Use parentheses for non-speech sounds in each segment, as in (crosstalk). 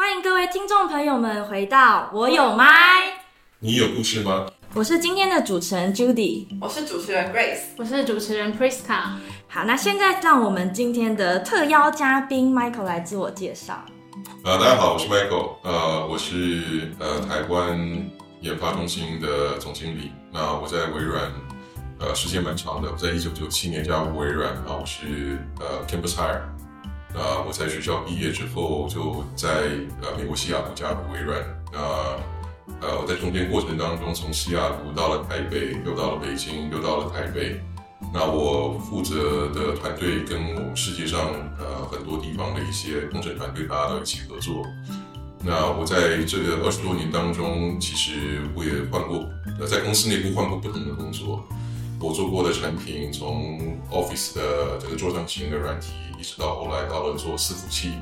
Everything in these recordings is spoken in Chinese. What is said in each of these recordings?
欢迎各位听众朋友们回到我有麦，你有故事吗？我是今天的主持人 Judy，我是主持人 Grace，我是主持人 Priska。好，那现在让我们今天的特邀嘉宾 Michael 来自我介绍。呃，大家好，我是 Michael，呃，我是呃台湾研发中心的总经理。那我在微软呃时间蛮长的，我在一九九七年加入微软，然后我是呃 Campus Hire。那我在学校毕业之后，就在呃美国西雅图加入微软。那呃我在中间过程当中，从西雅图到了台北，又到了北京，又到了台北。那我负责的团队跟我们世界上呃很多地方的一些工程团队，大家都一起合作。那我在这个二十多年当中，其实我也换过呃在公司内部换过不同的工作。我做过的产品，从 Office 的这个桌上型的软体，一直到后来到了做伺服器，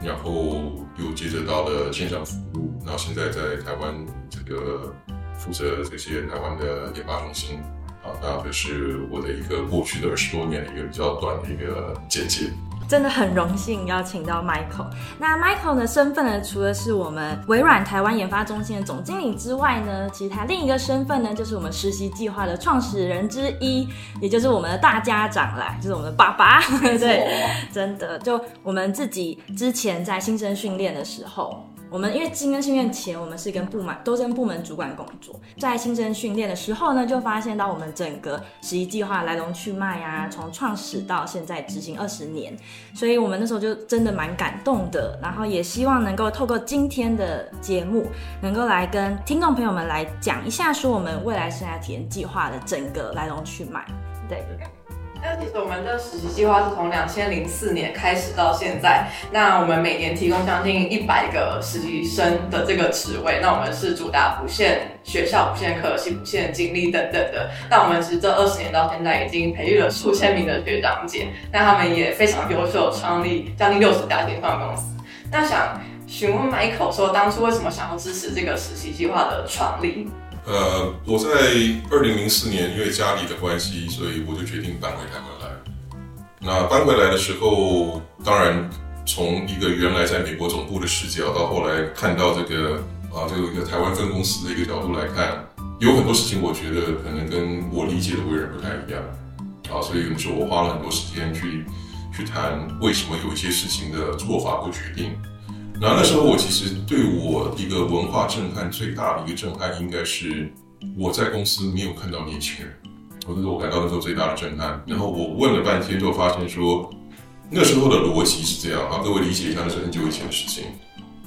然后又接着到了线上服务，然后现在在台湾这个负责这些台湾的研发中心，啊，那这是我的一个过去的二十多年的一个比较短的一个简介。真的很荣幸邀请到 Michael。那 Michael 的身份呢，除了是我们微软台湾研发中心的总经理之外呢，其实他另一个身份呢，就是我们实习计划的创始人之一，也就是我们的大家长啦，就是我们的爸爸。(laughs) 对，真的，就我们自己之前在新生训练的时候。我们因为新生训练前，我们是跟部门都跟部门主管工作，在新生训练的时候呢，就发现到我们整个实习计划来龙去脉啊，从创始到现在执行二十年，所以我们那时候就真的蛮感动的，然后也希望能够透过今天的节目，能够来跟听众朋友们来讲一下，说我们未来生涯体验计划的整个来龙去脉，对。那其实我们的实习计划是从两千零四年开始到现在，那我们每年提供将近一百个实习生的这个职位，那我们是主打不限学校、不限科系、不限经历等等的。那我们其实这二十年到现在已经培育了数千名的学长姐，那他们也非常优秀，创立将近六十家电商公司。那想询问 Michael 说，当初为什么想要支持这个实习计划的创立？呃，我在二零零四年因为家里的关系，所以我就决定搬回台湾来。那搬回来的时候，当然从一个原来在美国总部的视角，到后来看到这个啊，这个一个台湾分公司的一个角度来看，有很多事情我觉得可能跟我理解的微软不太一样啊，所以有时候我花了很多时间去去谈为什么有一些事情的做法或决定。那那时候我其实对我一个文化震撼最大的一个震撼，应该是我在公司没有看到年轻人，(laughs) 我这是我感到那时候最大的震撼。然后我问了半天，就发现说，那时候的逻辑是这样啊，各位理解一下，那是很久以前的事情。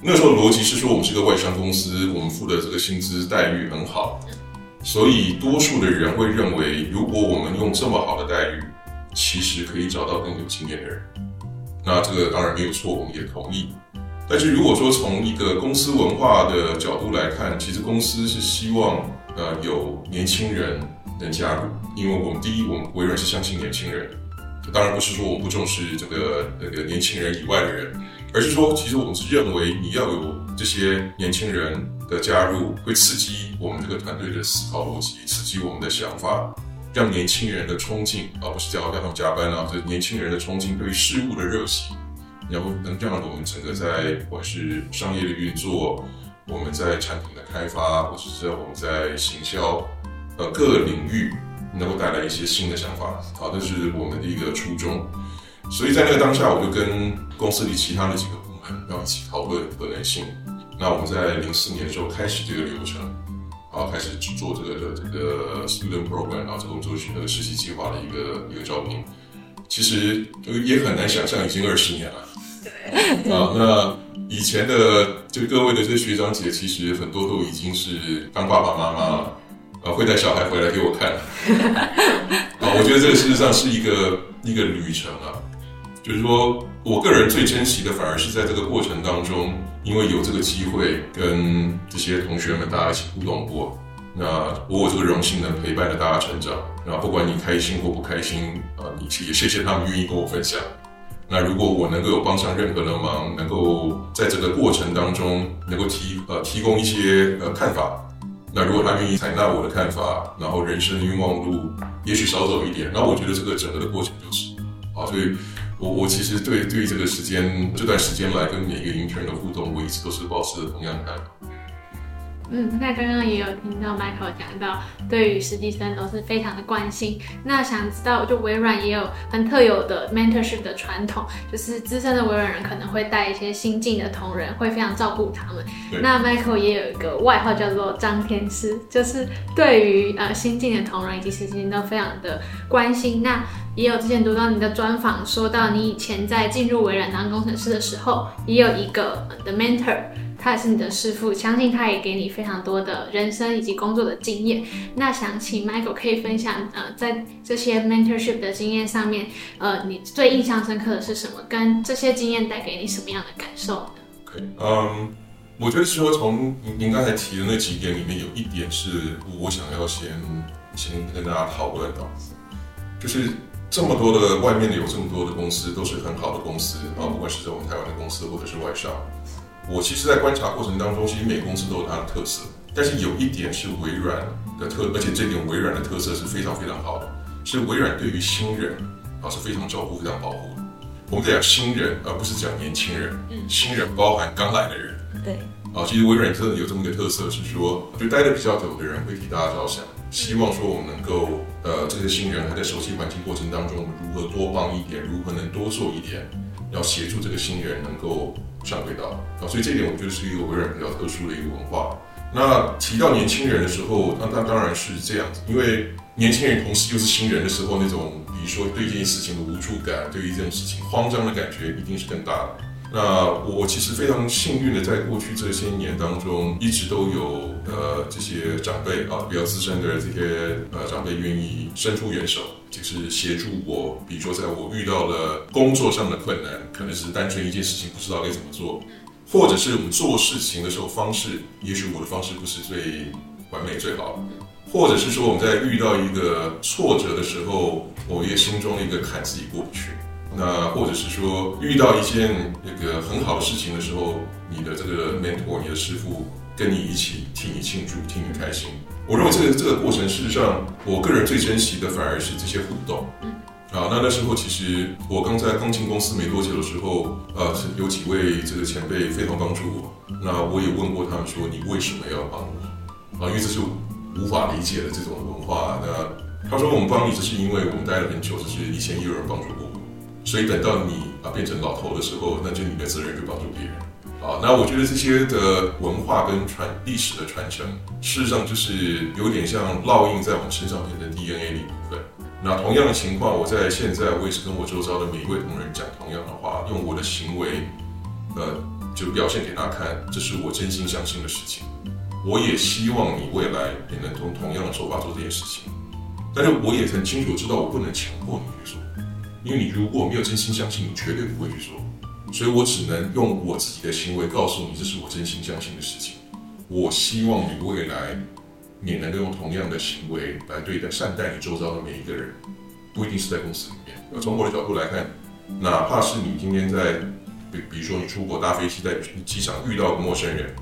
那时候的逻辑是说，我们是个外商公司，我们付的这个薪资待遇很好，所以多数的人会认为，如果我们用这么好的待遇，其实可以找到更有经验的人。那这个当然没有错，我们也同意。但是如果说从一个公司文化的角度来看，其实公司是希望呃有年轻人能加入，因为我们第一，我们微软是相信年轻人，当然不是说我们不重视这个那个年轻人以外的人，而是说其实我们是认为你要有这些年轻人的加入，会刺激我们这个团队的思考逻辑，刺激我们的想法，让年轻人的冲劲，而不是叫让他们加班啊，这年轻人的冲劲对于事物的热情。然后能让我们整个在不管是商业的运作，我们在产品的开发，或者是我们在行销，呃，各领域能够带来一些新的想法，好，这是我们的一个初衷。所以在那个当下，我就跟公司里其他的几个部门要一起讨论可能性。那我们在零四年的时候开始这个流程，然后开始做这个的这个 student program，然后这个做那个实习计划的一个一个招聘。其实也很难想象，已经二十年了。对，啊，那以前的就各位的这些学长姐，其实很多都已经是当爸爸妈妈了，啊，会带小孩回来给我看。(laughs) 啊，我觉得这个事实上是一个一个旅程啊，就是说我个人最珍惜的，反而是在这个过程当中，因为有这个机会跟这些同学们大家一起互动过，那我有这个荣幸能陪伴着大家成长，那不管你开心或不开心，啊，你也谢谢他们愿意跟我分享。那如果我能够有帮上任何的忙，能够在这个过程当中能够提呃提供一些呃看法，那如果他愿意采纳我的看法，然后人生冤枉路也许少走一点，那我觉得这个整个的过程就是，啊，所以我我其实对对于这个时间这段时间来跟每一个银权的互动，我一直都是保持着同样的看法。嗯，那刚刚也有听到 Michael 讲到，对于实习生都是非常的关心。那想知道，就微软也有很特有的 mentorship 的传统，就是资深的微软人可能会带一些新进的同仁，会非常照顾他们。那 Michael 也有一个外号叫做张天师，就是对于呃新进的同仁以及实习生都非常的关心。那也有之前读到你的专访，说到你以前在进入微软当工程师的时候，也有一个的 mentor。他也是你的师傅，相信他也给你非常多的人生以及工作的经验。那想请 Michael 可以分享，呃，在这些 mentorship 的经验上面，呃，你最印象深刻的是什么？跟这些经验带给你什么样的感受可以嗯，我觉得说从您您刚才提的那几点里面，有一点是我想要先先跟大家讨论的，就是这么多的外面的有这么多的公司，都是很好的公司啊，不管是在我们台湾的公司，或者是外商。我其实，在观察过程当中，其实每公司都有它的特色，但是有一点是微软的特，而且这点微软的特色是非常非常好的，是微软对于新人啊是非常照顾、非常保护的。我们在讲新人，而不是讲年轻人。嗯新人包含刚来的人。对。啊，其实微软真的有这么一个特色，是说，就待的比较久的人会替大家着想，希望说我们能够，呃，这些新人还在熟悉环境过程当中，如何多帮一点，如何能多做一点，要协助这个新人能够。上轨道啊，所以这点我觉得是一个微软比较特殊的一个文化。那提到年轻人的时候，那那当然是这样子，因为年轻人同时又是新人的时候，那种比如说对这件事情的无助感，对于这种事情慌张的感觉，一定是更大的。那我其实非常幸运的，在过去这些年当中，一直都有呃这些长辈啊，比较资深的这些呃长辈愿意伸出援手，就是协助我。比如说，在我遇到了工作上的困难，可能只是单纯一件事情不知道该怎么做，或者是我们做事情的时候方式，也许我的方式不是最完美最好，或者是说我们在遇到一个挫折的时候，我也心中一个坎自己过不去。那或者是说遇到一件那个很好的事情的时候，你的这个 mentor，你的师傅跟你一起替你庆祝，替你开心。我认为这个这个过程，事实上，我个人最珍惜的反而是这些互动。嗯。啊，那那时候其实我刚在刚进公司没多久的时候，呃，有几位这个前辈非常帮助我。那我也问过他们说，你为什么要帮我？啊，因为这是无法理解的这种文化。那他说我们帮你，只是因为我们待了很久，就是以前也有人帮助过。所以等到你啊变成老头的时候，那就你的责任就帮助别人。啊，那我觉得这些的文化跟传历史的传承，事实上就是有点像烙印在我们身上变成 DNA 的部分。那同样的情况，我在现在我也是跟我周遭的每一位同仁讲同样的话，用我的行为，呃，就表现给他看，这是我真心相信的事情。我也希望你未来也能用同样的手法做这件事情。但是我也很清楚知道，我不能强迫你去做。因为你如果没有真心相信，你绝对不会去做，所以我只能用我自己的行为告诉你，这是我真心相信的事情。我希望你未来也能够用同样的行为来对待、善待你周遭的每一个人，不一定是在公司里面。那从我的角度来看，哪怕是你今天在，比比如说你出国搭飞机，在机场遇到个陌生人，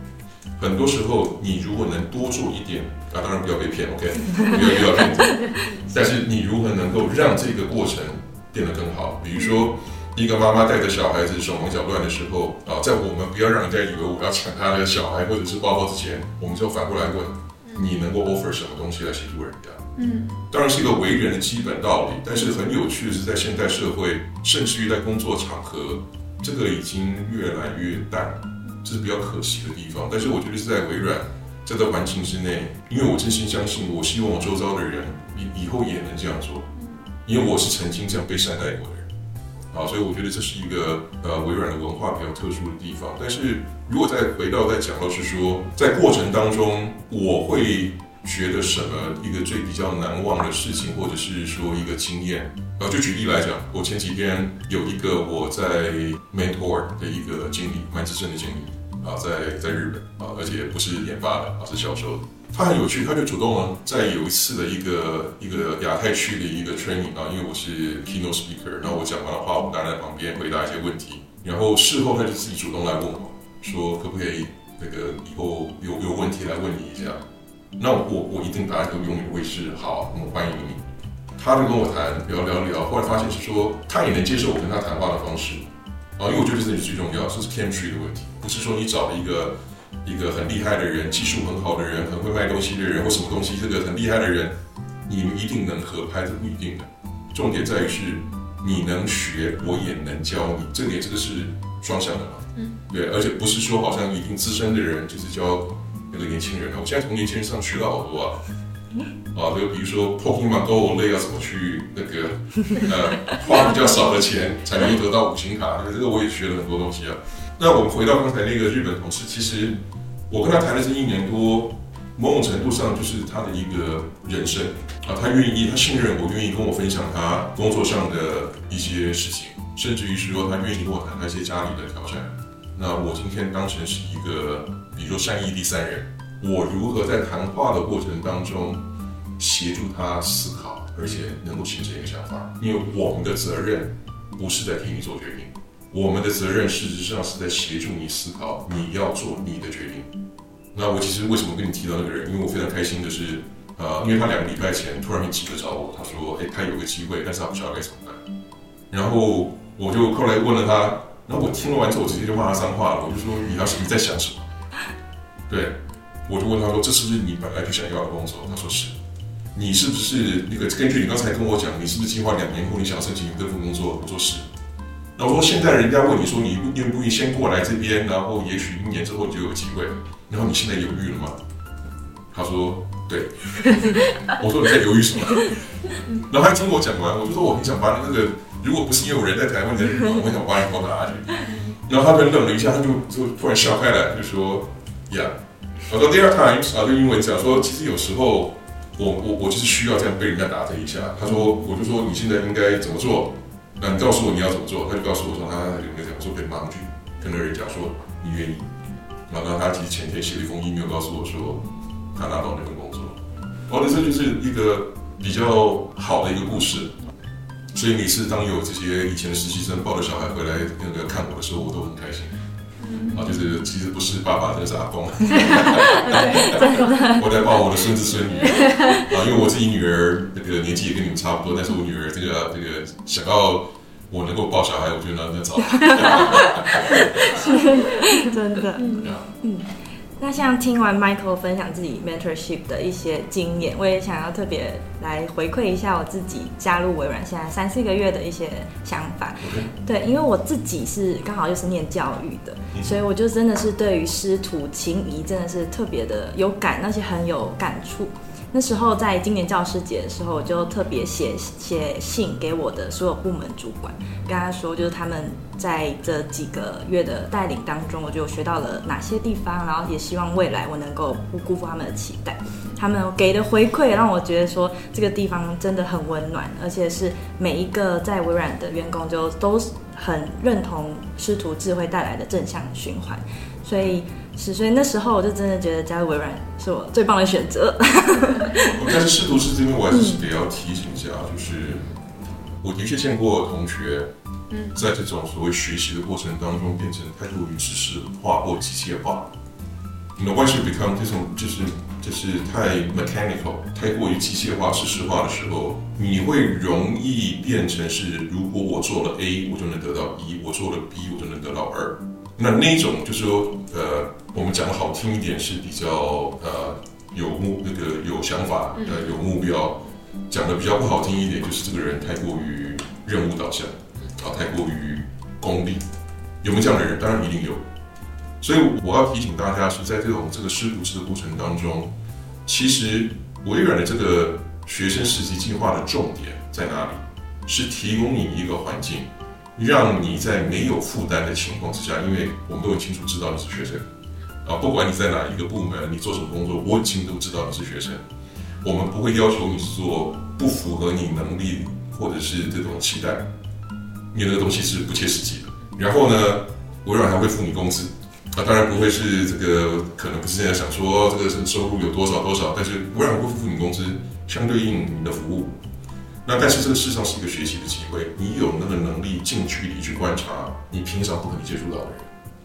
很多时候你如果能多做一点，啊，当然不要被骗，OK，不要遇到骗子，但是你如何能够让这个过程变得更好，比如说，一个妈妈带着小孩子手忙脚乱的时候啊，在我们不要让人家以为我要抢他的小孩或者是包包之前，我们就反过来问，你能够 offer 什么东西来协助人家？嗯，当然是一个为人的基本道理，但是很有趣的是，在现代社会，甚至于在工作场合，这个已经越来越淡，这是比较可惜的地方。但是我觉得是在微软这个环境之内，因为我真心相信，我希望我周遭的人以以后也能这样做。因为我是曾经这样被善待过的人，啊，所以我觉得这是一个呃微软的文化比较特殊的地方。但是如果再回到再讲到是说，在过程当中，我会觉得什么一个最比较难忘的事情，或者是说一个经验，啊，就举例来讲，我前几天有一个我在 mentor 的一个经理，蛮资深的经理，啊，在在日本，啊，而且不是研发的，啊，是销售的。他很有趣，他就主动了，在有一次的一个一个亚太区的一个 training 啊，因为我是 keynote speaker，然后我讲完的话，我当然在旁边回答一些问题。然后事后他就自己主动来问我，说可不可以那个以后有有问题来问你一下。那我我一定答案都永远会是好，我们欢迎你。他就跟我谈聊聊聊，后来发现是说他也能接受我跟他谈话的方式啊，因为我觉得这是最重要，这是 chemistry 的问题，不是说你找了一个一个很厉害的人，技术很好的人，很会卖东西的人或什么东西，这个很厉害的人，你们一定能合拍，这不一定的。重点在于是你能学，我也能教你，这点这个是双向的嘛，嗯，对，而且不是说好像一定资深的人就是教那个年轻人，我现在从年轻人上学到好多啊。啊，就比如说 Pokemon Go 类要怎么去那个 (laughs) 呃花比较少的钱才能得到五星卡，这个我也学了很多东西啊。那我们回到刚才那个日本同事，其实我跟他谈了这一年多，某种程度上就是他的一个人生啊，他愿意，他信任我，愿意跟我分享他工作上的一些事情，甚至于是说他愿意跟我谈那些家里的挑战。那我今天当成是一个，比如说善意第三人。我如何在谈话的过程当中协助他思考，而且能够形成一个想法？因为我们的责任不是在替你做决定，我们的责任事实上是在协助你思考你要做你的决定。那我其实为什么跟你提到那个人？因为我非常开心的是，呃，因为他两个礼拜前突然间急着找我，他说：“哎，他有个机会，但是他不知道该怎么办。”然后我就后来问了他，然后我听了完之后，我直接就骂他脏话了，我就说：“你要是你在想什么？”对。我就问他说：“这是不是你本来就想要的工作？”他说：“是。”你是不是那个根据你刚才跟我讲，你是不是计划两年后你想申请这份工作？我说是。然后说现在人家问你说你愿不愿意先过来这边，然后也许一年之后就有机会，然后你现在犹豫了吗？他说：“对。(laughs) ”我说：“你在犹豫什么？” (laughs) 然后他听我讲完，我就说：“我很想把你那个，如果不是因为我人在台湾的，我很想把你拖拿去。”然后他就愣了一下，他就就突然笑开来，就说：“呀。”我说 There are times 啊，就英文讲说，其实有时候我我我就是需要这样被人家打这一下。他说，我就说你现在应该怎么做？那你告诉我你要怎么做？他就告诉我说他有没有讲说可以马上去跟那人讲说你愿意。然后他其实前天写了一封 email 告诉我说他拿到那份工作。哦，那这就是一个比较好的一个故事。所以每次当有这些以前的实习生抱着小孩回来那个看我的时候，我都很开心。啊，就是其实不是爸爸，这个是阿公。(laughs) (laughs) 我在抱我的孙子孙女啊，因为我自己女儿那个年纪也跟你们差不多，但是我女儿这个这个想要我能够抱小孩，我觉得那那早。真的，嗯。嗯那像听完 Michael 分享自己 mentorship 的一些经验，我也想要特别来回馈一下我自己加入微软现在三四个月的一些想法。对，因为我自己是刚好就是念教育的，所以我就真的是对于师徒情谊真的是特别的有感，而且很有感触。那时候在今年教师节的时候，我就特别写写信给我的所有部门主管，跟他说，就是他们在这几个月的带领当中，我就学到了哪些地方，然后也希望未来我能够不辜负他们的期待。他们给的回馈让我觉得说，这个地方真的很温暖，而且是每一个在微软的员工就都很认同师徒智慧带来的正向循环，所以。是，所以那时候我就真的觉得加入微软是我最棒的选择。但是师徒制这边我还是得要提醒一下，就是我的确见过同学，在这种所谓学习的过程当中，变成太过于知识化或机械化。那 once you become 这种就是就是太 mechanical，太过于机械化、知识化的时候，你会容易变成是，如果我做了 A，我就能得到一；我做了 B，我就能得到二。那那种就是说，呃，我们讲的好听一点是比较呃有目那个有想法，呃有目标；讲的比较不好听一点，就是这个人太过于任务导向，啊，太过于功利。有没有这样的人？当然一定有。所以我要提醒大家，是在这种这个师徒制的过程当中，其实微软的这个学生实习计划的重点在哪里？是提供你一个环境。让你在没有负担的情况之下，因为我们都很清楚知道你是学生，啊，不管你在哪一个部门，你做什么工作，我很清楚都知道你是学生。我们不会要求你做不符合你能力或者是这种期待，因为那个东西是不切实际的。然后呢，微软还会付你工资，啊，当然不会是这个，可能不是现在想说这个收入有多少多少，但是微软会付你工资，相对应你的服务。那但是这个事实上是一个学习的机会，你有那个能力近距离去观察你平常不可能接触到的人，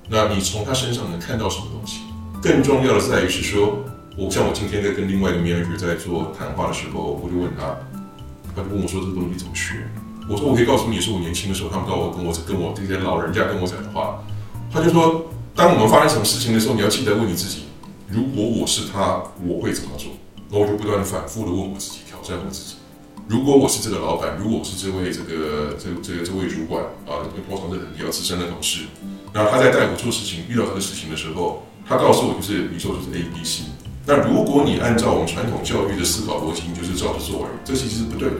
那你从他身上能看到什么东西？更重要的在于是说，我像我今天在跟另外一个 manager 在做谈话的时候，我就问他，他就问我说：“这个东西怎么学？”我说：“我可以告诉你，是我年轻的时候，他们跟我跟我跟我这些老人家跟我讲的话。”他就说：“当我们发生什么事情的时候，你要记得问你自己，如果我是他，我会怎么做？”那我就不断的反复的问我自己，挑战我自己。如果我是这个老板，如果我是这位这个这这个这位主管啊，通常是比较资深的同事，那他在带我做事情，遇到这个事情的时候，他告诉我就是你说就是 A B C。那如果你按照我们传统教育的思考逻辑，你就是照着做而已，这其实是不对的。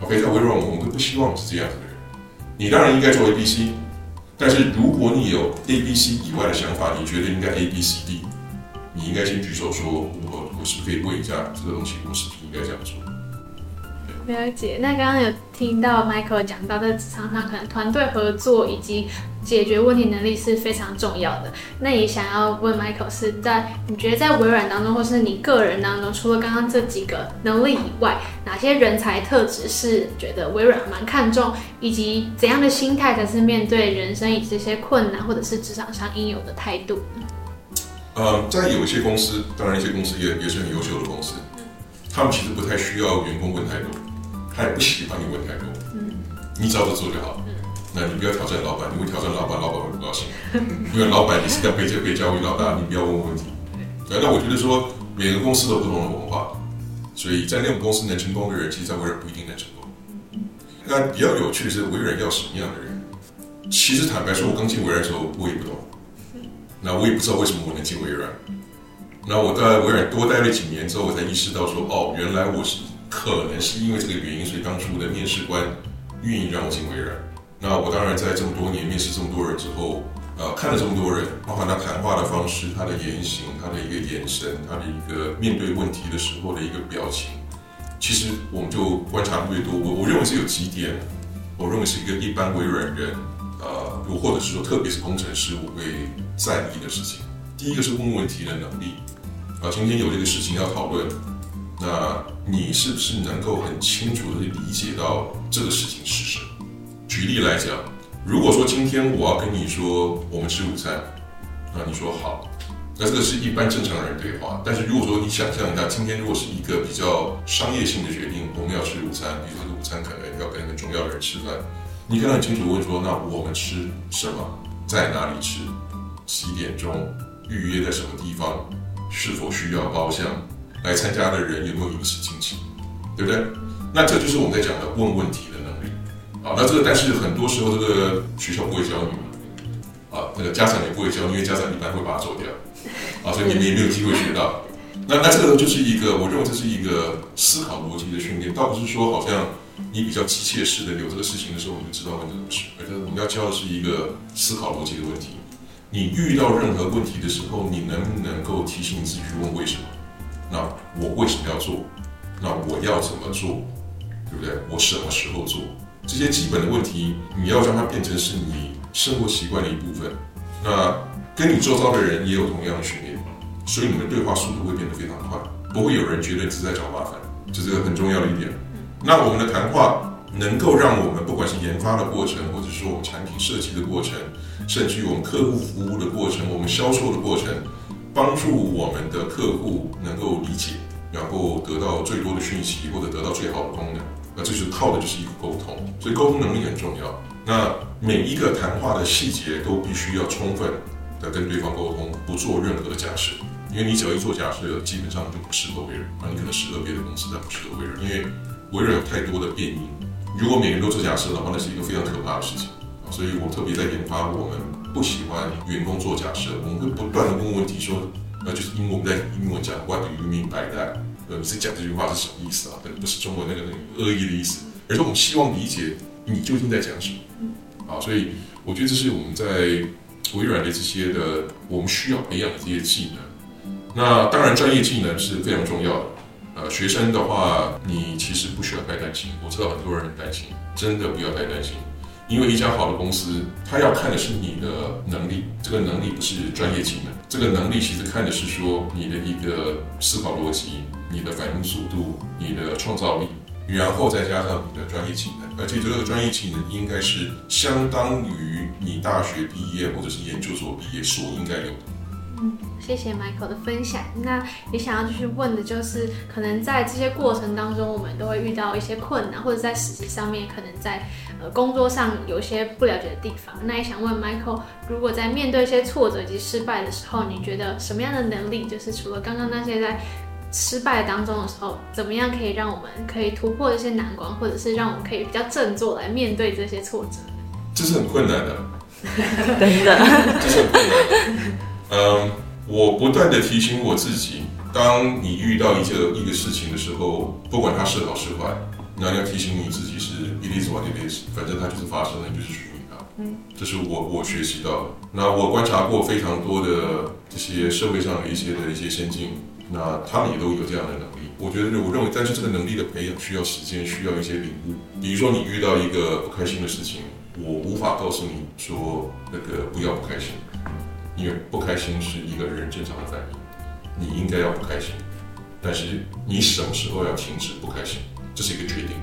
OK，在微软我们不希望是这样子的人。你当然应该做 A B C，但是如果你有 A B C 以外的想法，你觉得应该 A B C D，你应该先举手说，我我是不是可以问一下这个东西，我是不是应该这样做？了解，那刚刚有听到 Michael 讲到，在职场上可能团队合作以及解决问题能力是非常重要的。那也想要问 Michael，是在你觉得在微软当中，或是你个人当中，除了刚刚这几个能力以外，哪些人才特质是觉得微软蛮看重，以及怎样的心态才是面对人生以及这些困难，或者是职场上应有的态度？呃，在有一些公司，当然一些公司也也是很优秀的公司，他们其实不太需要员工问太多。他也不喜欢你问太多，嗯，你照着做就好，嗯，那你不要挑战老板，你会挑战老板，老板会不高兴，因为老板你是在被这被教育老大，你不要问问题，对，那我觉得说每个公司都有不同的文化，所以在那种公司能成功的人，其实在微软不一定能成功。那比较有趣的是微软要什么样的人？其实坦白说，我刚进微软的时候我也不懂，那我也不知道为什么我能进微软，那我在微软多待了几年之后，我才意识到说，哦，原来我是。可能是因为这个原因，所以当初的面试官愿意让我进微软。那我当然在这么多年面试这么多人之后，呃，看了这么多人，包括他谈话的方式、他的言行、他的一个眼神、他的一个面对问题的时候的一个表情，其实我们就观察越多，我我认为是有几点，我认为是一个一般微软人，呃，或者是说特别是工程师，我会在意的事情。第一个是问问题的能力，啊，今天有这个事情要讨论。那你是不是能够很清楚地理解到这个事情是什么？举例来讲，如果说今天我要跟你说我们吃午餐，那你说好，那这个是一般正常人对话。但是如果说你想象一下，今天如果是一个比较商业性的决定，我们要吃午餐，比如说午餐可能要跟很重要的人吃饭，你可能很清楚问说，那我们吃什么，在哪里吃，几点钟，预约在什么地方，是否需要包厢？来参加的人有没有饮食经济，对不对？那这就是我们在讲的问问题的能力。啊，那这个但是很多时候这个学校不会教你嘛，啊，那个家长也不会教，因为家长一般会把它走掉，啊，所以你们也没有机会学到。那那这个就是一个，我认为这是一个思考逻辑的训练，倒不是说好像你比较机械式的有这个事情的时候你就知道问这个事，而是我们要教的是一个思考逻辑的问题。你遇到任何问题的时候，你能不能够提醒自己去问为什么？那我为什么要做？那我要怎么做？对不对？我什么时候做？这些基本的问题，你要让它变成是你生活习惯的一部分。那跟你周遭的人也有同样的训练，所以你们对话速度会变得非常快，不会有人觉得你是在找麻烦，这是个很重要的一点。那我们的谈话能够让我们不管是研发的过程，或者说我们产品设计的过程，甚至于我们客户服务的过程，我们销售的过程。帮助我们的客户能够理解，然后得到最多的讯息，或者得到最好的功能。那这就是靠的就是一个沟通，所以沟通能力很重要。那每一个谈话的细节都必须要充分的跟对方沟通，不做任何的假设，因为你只要一做假设，基本上就不适合微软。那你可能适合别的公司，但不适合微软，因为微软有太多的变因。如果每个人都做假设的话，那是一个非常可怕的事情。所以我特别在研发我们。不喜欢员工做假设，我们会不断的问问题，说，呃，就是因为我们在英文讲 What do you mean by that？呃，你在讲这句话是什么意思啊？不是中文那个那个恶意的意思，而是我们希望理解你究竟在讲什么。啊，所以我觉得这是我们在微软的这些的，我们需要培养的这些技能。那当然，专业技能是非常重要的。呃，学生的话，你其实不需要太担心。我知道很多人很担心，真的不要太担心。因为一家好的公司，他要看的是你的能力，这个能力不是专业技能，这个能力其实看的是说你的一个思考逻辑、你的反应速度、你的创造力，然后再加上你的专业技能，而且这个专业技能应该是相当于你大学毕业或者是研究所毕业所应该有的。嗯，谢谢 Michael 的分享。那也想要继续问的就是，可能在这些过程当中，我们都会遇到一些困难，或者在实习上面，可能在呃工作上有一些不了解的地方。那也想问 Michael，如果在面对一些挫折及失败的时候，你觉得什么样的能力，就是除了刚刚那些在失败当中的时候，怎么样可以让我们可以突破这些难关，或者是让我们可以比较振作来面对这些挫折？这是很困难的，(laughs) 真的，(laughs) 这是很困难的。嗯，我不断的提醒我自己，当你遇到一个一个事情的时候，不管它是好是坏，那你要提醒你自己是 it is what it is，反正它就是发生了，你就是属于它。嗯，这是我我学习到的。那我观察过非常多的这些社会上的一些的一些先进。那他们也都有这样的能力，我觉得，我认为，但是这个能力的培养需要时间，需要一些领悟。比如说，你遇到一个不开心的事情，我无法告诉你说那个不要不开心，因为不开心是一个人正常的反应，你应该要不开心，但是你什么时候要停止不开心，这是一个决定。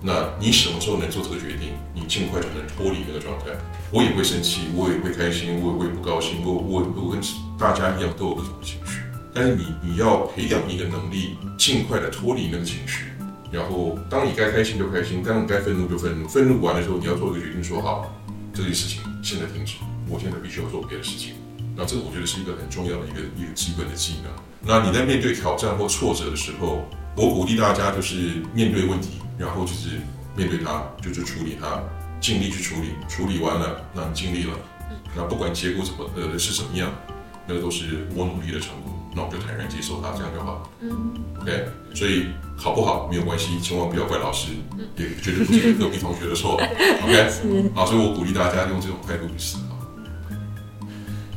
那你什么时候能做这个决定，你尽快就能脱离那个状态。我也会生气，我也会开心，我也会不高兴，我我我跟大家一样都有各种情绪。但是你你要培养一个能力，尽快的脱离那个情绪，然后当你该开心就开心，当你该愤怒就愤怒，愤怒完了之后，你要做一个决定，说好，这件事情现在停止，我现在必须要做别的事情。那这个我觉得是一个很重要的一个一个基本的技能。那你在面对挑战或挫折的时候，我鼓励大家就是面对问题，然后就是面对它，就是处理它，尽力去处理，处理完了，那你尽力了，那不管结果怎么呃是怎么样，那个都是我努力的成果。那我就坦然接受它，这样就好。嗯，OK，所以好不好没有关系，千万不要怪老师，也绝对不是隔壁同学的错。(laughs) OK，好，所以我鼓励大家用这种态度去思考。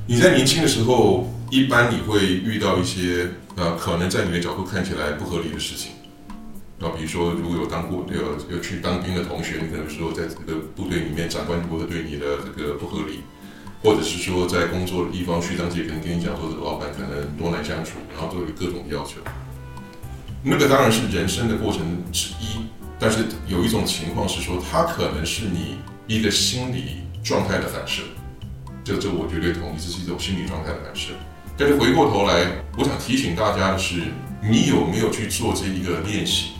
你在年轻的时候，一般你会遇到一些呃，可能在你的角度看起来不合理的事情。那比如说，如果有当过有有去当兵的同学，你可能说在这个部队里面，长官如果对你的这个不合理。或者是说，在工作的地方，学长姐可能跟你讲说，这个老板可能多难相处，然后都有各种要求。那个当然是人生的过程之一，但是有一种情况是说，它可能是你一个心理状态的反射。这这我绝对同意，这是一种心理状态的反射。但是回过头来，我想提醒大家的是，你有没有去做这一个练习？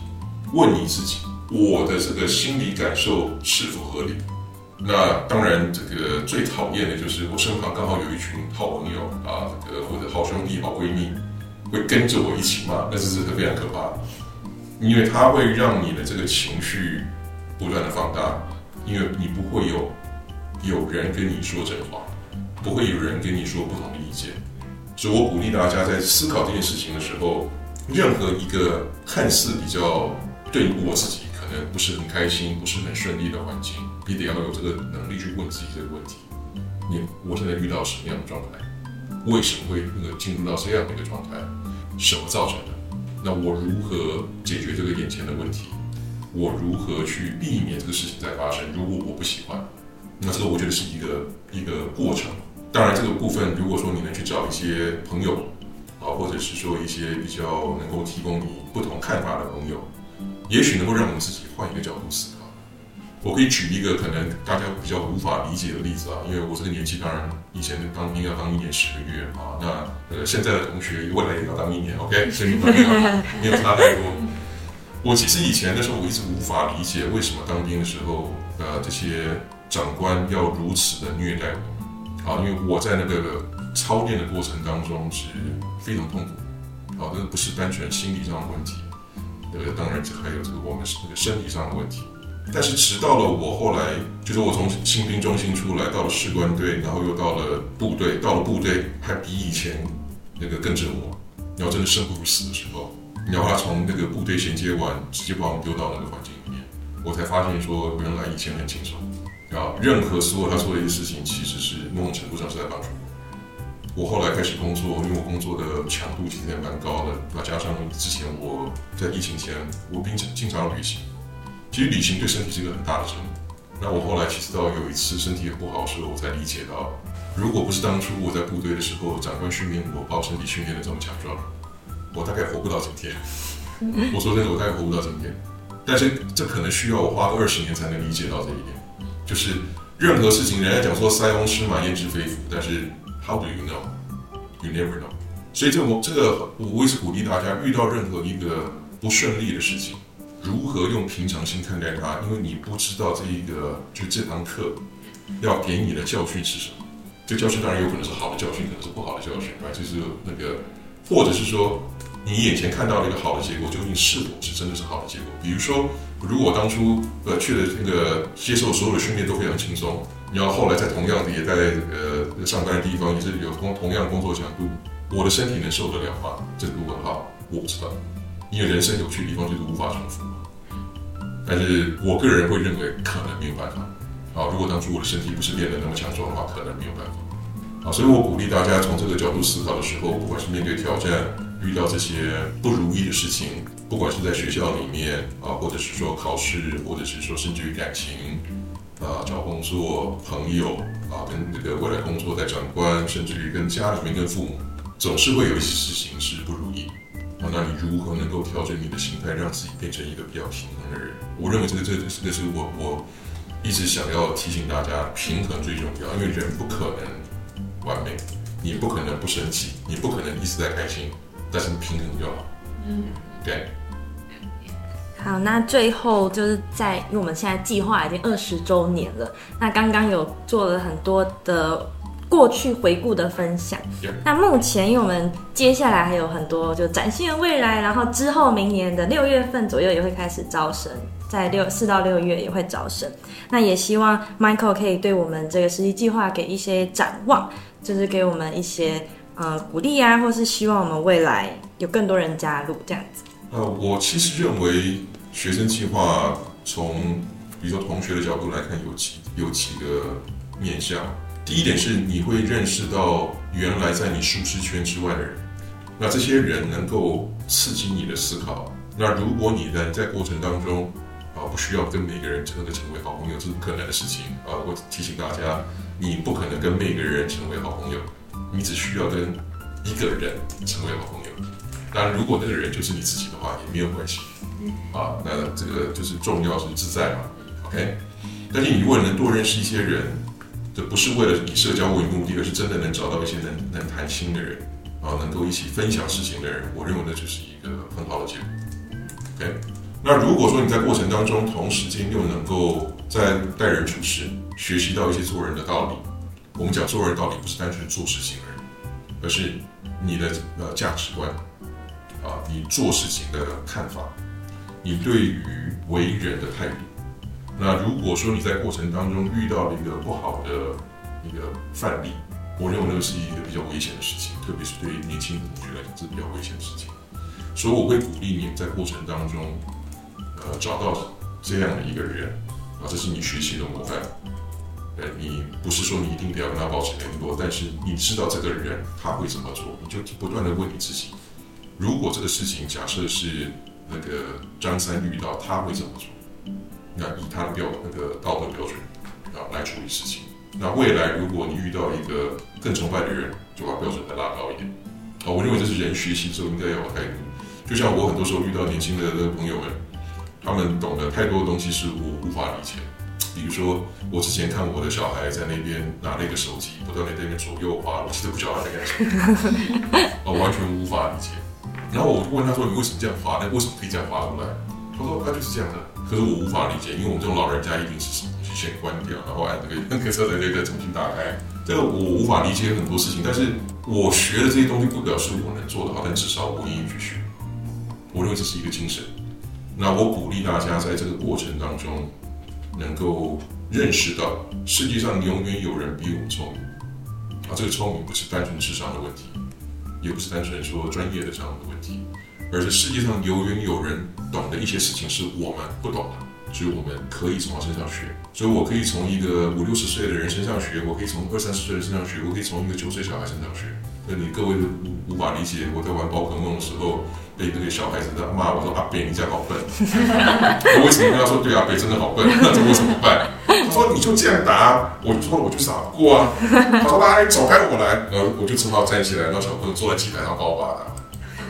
问你自己，我的这个心理感受是否合理？那当然，这个最讨厌的就是我身旁刚好有一群好朋友啊，这个或者好兄弟、好闺蜜，会跟着我一起骂，那这是非常可怕的，因为它会让你的这个情绪不断的放大，因为你不会有有人跟你说真话，不会有人跟你说不同的意见，所以我鼓励大家在思考这件事情的时候，任何一个看似比较对我自己可能不是很开心、不是很顺利的环境。你得要有这个能力去问自己这个问题：你我现在遇到什么样的状态？为什么会那个进入到这样的一个状态？什么造成的？那我如何解决这个眼前的问题？我如何去避免这个事情再发生？如果我不喜欢，那这个我觉得是一个一个过程。当然，这个部分如果说你能去找一些朋友啊，或者是说一些比较能够提供你不同看法的朋友，也许能够让我们自己换一个角度思考。我可以举一个可能大家比较无法理解的例子啊，因为我这个年纪，当然以前当兵要当一年十个月啊，那呃现在的同学未来也要当一年，OK，所以没有差太多。我其实以前的时候，我一直无法理解为什么当兵的时候，呃，这些长官要如此的虐待我，啊，因为我在那个操练的过程当中是非常痛苦，啊，这个不是单纯心理上的问题，呃，当然这还有这个我们那个身体上的问题。但是直到了我后来，就是我从新兵中心出来，到了士官队，然后又到了部队，到了部队还比以前那个更折磨，然后真的生不如死的时候，然后他从那个部队衔接完，直接把我们丢到那个环境里面，我才发现说原来以前很轻松，啊，任何所有他做的一些事情，其实是某种程度上是在帮助我。我后来开始工作，因为我工作的强度其实也蛮高的，那加上之前我在疫情前，我经经常旅行。其实旅行对身体是一个很大的折磨。那我后来其实到有一次身体也不好的时候，我才理解到，如果不是当初我在部队的时候，长官训练我，把我身体训练得这么强壮，我大概活不到今天。(laughs) 我说真的，我大概活不到今天。但是这可能需要我花二十年才能理解到这一点。就是任何事情，人家讲说塞翁失马焉知非福，但是 how do you know？，you never know。所以这个这个，我一直鼓励大家，遇到任何一个不顺利的事情，如何用平常心看待它，因为你不知道这一个就这堂课要给你的教训是什么。这教训当然有可能是好的教训，可能是不好的教训，啊，就是那个，或者是说。你眼前看到的一个好的结果，究竟是否是真的是好的结果？比如说，如果当初呃去的那个接受所有的训练都非常轻松，你要后来在同样的也在呃上班的地方也是有同同样的工作强度，我的身体能受得了吗？这个问号我不知道，因为人生有趣的地方就是无法重复。但是我个人会认为可能没有办法。啊，如果当初我的身体不是练得那么强壮的话，可能没有办法。啊，所以我鼓励大家从这个角度思考的时候，不管是面对挑战。遇到这些不如意的事情，不管是在学校里面啊，或者是说考试，或者是说甚至于感情啊，找工作、朋友啊，跟这个未来工作的长官，甚至于跟家里面、跟父母，总是会有一些事情是不如意啊。那你如何能够调整你的心态，让自己变成一个比较平衡的人？我认为这个、这个、这个是我我一直想要提醒大家，平衡最重要，因为人不可能完美，你不可能不生气，你不可能一直在开心。但是平衡就好。嗯，对。好，那最后就是在，因为我们现在计划已经二十周年了。那刚刚有做了很多的过去回顾的分享。Yeah. 那目前，因为我们接下来还有很多就崭新的未来，然后之后明年的六月份左右也会开始招生，在六四到六月也会招生。那也希望 Michael 可以对我们这个实习计划给一些展望，就是给我们一些。呃，鼓励啊，或是希望我们未来有更多人加入这样子。呃，我其实认为学生计划从比如说同学的角度来看，有几有几个面向。第一点是你会认识到原来在你舒适圈之外的人，那这些人能够刺激你的思考。那如果你在在过程当中啊，不需要跟每个人真的成为好朋友，这是不可能的事情啊。我提醒大家，你不可能跟每个人成为好朋友。你只需要跟一个人成为好朋友，当然，如果那个人就是你自己的话，也没有关系。啊，那这个就是重要是自在嘛，OK。但是你如果能多认识一些人，这不是为了以社交为目的，而是真的能找到一些能能谈心的人，啊，能够一起分享事情的人，我认为那就是一个很好的结果。OK。那如果说你在过程当中，同时间又能够在待人处事学习到一些做人的道理。我们讲做人道理不是单纯做事情而已，而是你的呃价值观，啊，你做事情的看法，你对于为人的态度。那如果说你在过程当中遇到了一个不好的一个范例，我认为那个是一个比较危险的事情，特别是对于年轻的同学来讲这是比较危险的事情。所以我会鼓励你在过程当中，呃，找到这样的一个人，啊，这是你学习的模范。呃，你不是说你一定得要跟他保持联络，但是你知道这个人他会怎么做，你就不断的问你自己：如果这个事情假设是那个张三遇到，他会怎么做？那以他的标那个道德标准啊来处理事情。那未来如果你遇到一个更崇拜的人，就把标准再拉高一点。啊，我认为这是人学习之后应该要有态度。就像我很多时候遇到年轻的朋友们，他们懂得太多的东西是我无法理解。比如说，我之前看我的小孩在那边拿了一个手机，不断的在那边左右滑，我其实不晓得他在干什么，我完全无法理解。然后我就问他说：“你为什么这样滑？那为什么可以这样滑出来？”他说：“他就是这样的。”可是我无法理解，因为我们这种老人家一定是什么东西先关掉，然后按这个那个车的那个重新打开。这个我无法理解很多事情，但是我学的这些东西不表示我能做得好，但至少我愿意去学。我认为这是一个精神。那我鼓励大家在这个过程当中。能够认识到世界上永远有人比我们聪明，啊，这个聪明不是单纯智商的问题，也不是单纯说专业的这样的问题，而是世界上永远有人懂的一些事情是我们不懂的，所以我们可以从他身上学。所以我可以从一个五六十岁的人身上学，我可以从二三十岁的人身上学，我可以从一个九岁小孩身上学。那你各位都无无法理解，我在玩宝可梦的时候。被那个小孩子在骂我说：“阿北，你这样好笨。” (laughs) 我为什么跟他说：“对，阿北真的好笨？那这我怎么办？”他说：“你就这样打。”我就说：“我就傻过啊。”他说：“来，走开，我来。”然后我就只好站起来，让小朋友坐在机台上帮我打。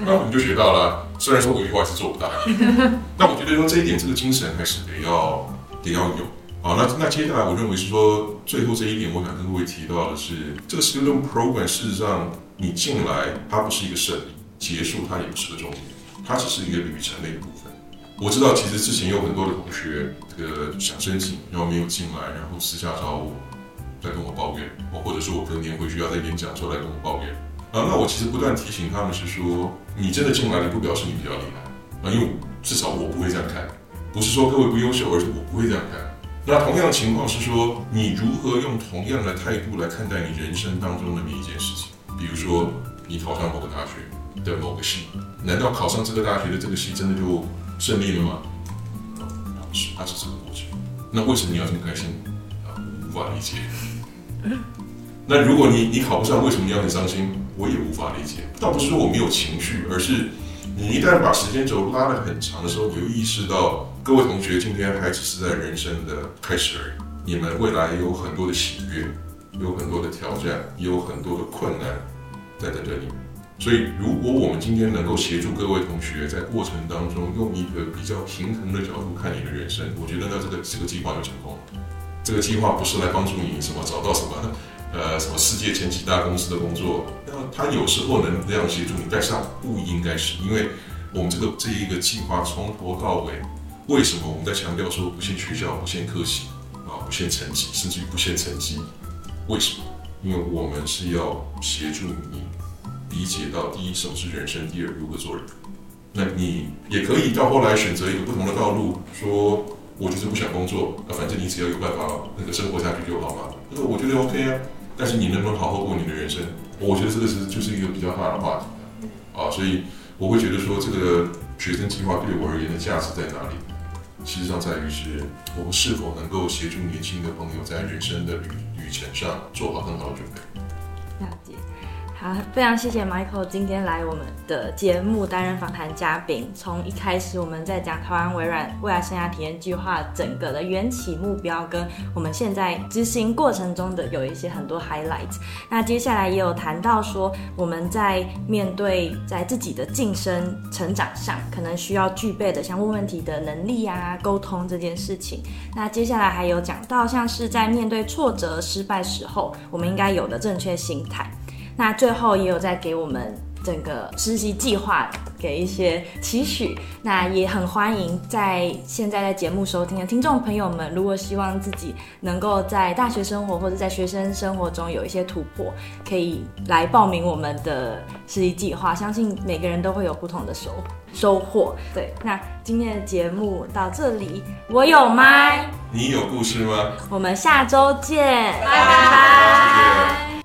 那我们就学到了，虽然说我以后还是做不到。(laughs) 那我觉得说这一点，这个精神还是得要得要有。好，那那接下来我认为是说最后这一点，我想跟各位提到的是，这个 student program 事实上你进来它不是一个胜利，结束它也不是个终点，它只是一个旅程的一部分。我知道，其实之前有很多的同学这个想申请，然后没有进来，然后私下找我，在跟我抱怨，或者说我隔年回去要在演讲时候来跟我抱怨。啊，那我其实不断提醒他们是说，你真的进来了，不表示你比较厉害啊，因为至少我不会这样看，不是说各位不优秀，而是我不会这样看。那同样的情况是说，你如何用同样的态度来看待你人生当中的每一件事情？比如说，你考上某个大学的某个系，难道考上这个大学的这个系真的就胜利了吗？不是，它是这个过程。那为什么你要这么开心？啊，无法理解。(laughs) 那如果你你考不上，为什么你要很伤心？我也无法理解。倒不是说我没有情绪，而是你一旦把时间轴拉得很长的时候，你就意识到。各位同学，今天还只是在人生的开始而已。你们未来有很多的喜悦，有很多的挑战，也有很多的困难在等着你。所以，如果我们今天能够协助各位同学在过程当中用一个比较平衡的角度看你的人生，我觉得那这个这个计划就成功了。这个计划不是来帮助你什么找到什么呃什么世界前几大公司的工作，那他有时候能这样协助你，但是他不应该是，因为我们这个这一个计划从头到尾。为什么我们在强调说不限学校、不限科系啊、不限成绩，甚至于不限成绩？为什么？因为我们是要协助你理解到第一什么是人生，第二如何做人。那你也可以到后来选择一个不同的道路，说我就是不想工作，那反正你只要有办法那个生活下去就好嘛。那个我觉得 OK 啊，但是你能不能好好过你的人生？我觉得这个是就是一个比较大的话题啊，所以我会觉得说这个学生计划对我而言的价值在哪里？实上在于是我们是否能够协助年轻的朋友在人生的旅程上做好更好的准备。了解。好，非常谢谢 Michael 今天来我们的节目担任访谈嘉宾。从一开始我们在讲台湾微软未来生涯体验计划整个的缘起目标，跟我们现在执行过程中的有一些很多 highlight。那接下来也有谈到说我们在面对在自己的晋升成长上，可能需要具备的像问问题的能力啊、沟通这件事情。那接下来还有讲到像是在面对挫折、失败时候，我们应该有的正确心态。那最后也有在给我们整个实习计划给一些期许，那也很欢迎在现在在节目收听的听众朋友们，如果希望自己能够在大学生活或者在学生生活中有一些突破，可以来报名我们的实习计划，相信每个人都会有不同的收收获。对，那今天的节目到这里，我有麦，你有故事吗？我们下周见，拜拜。拜拜。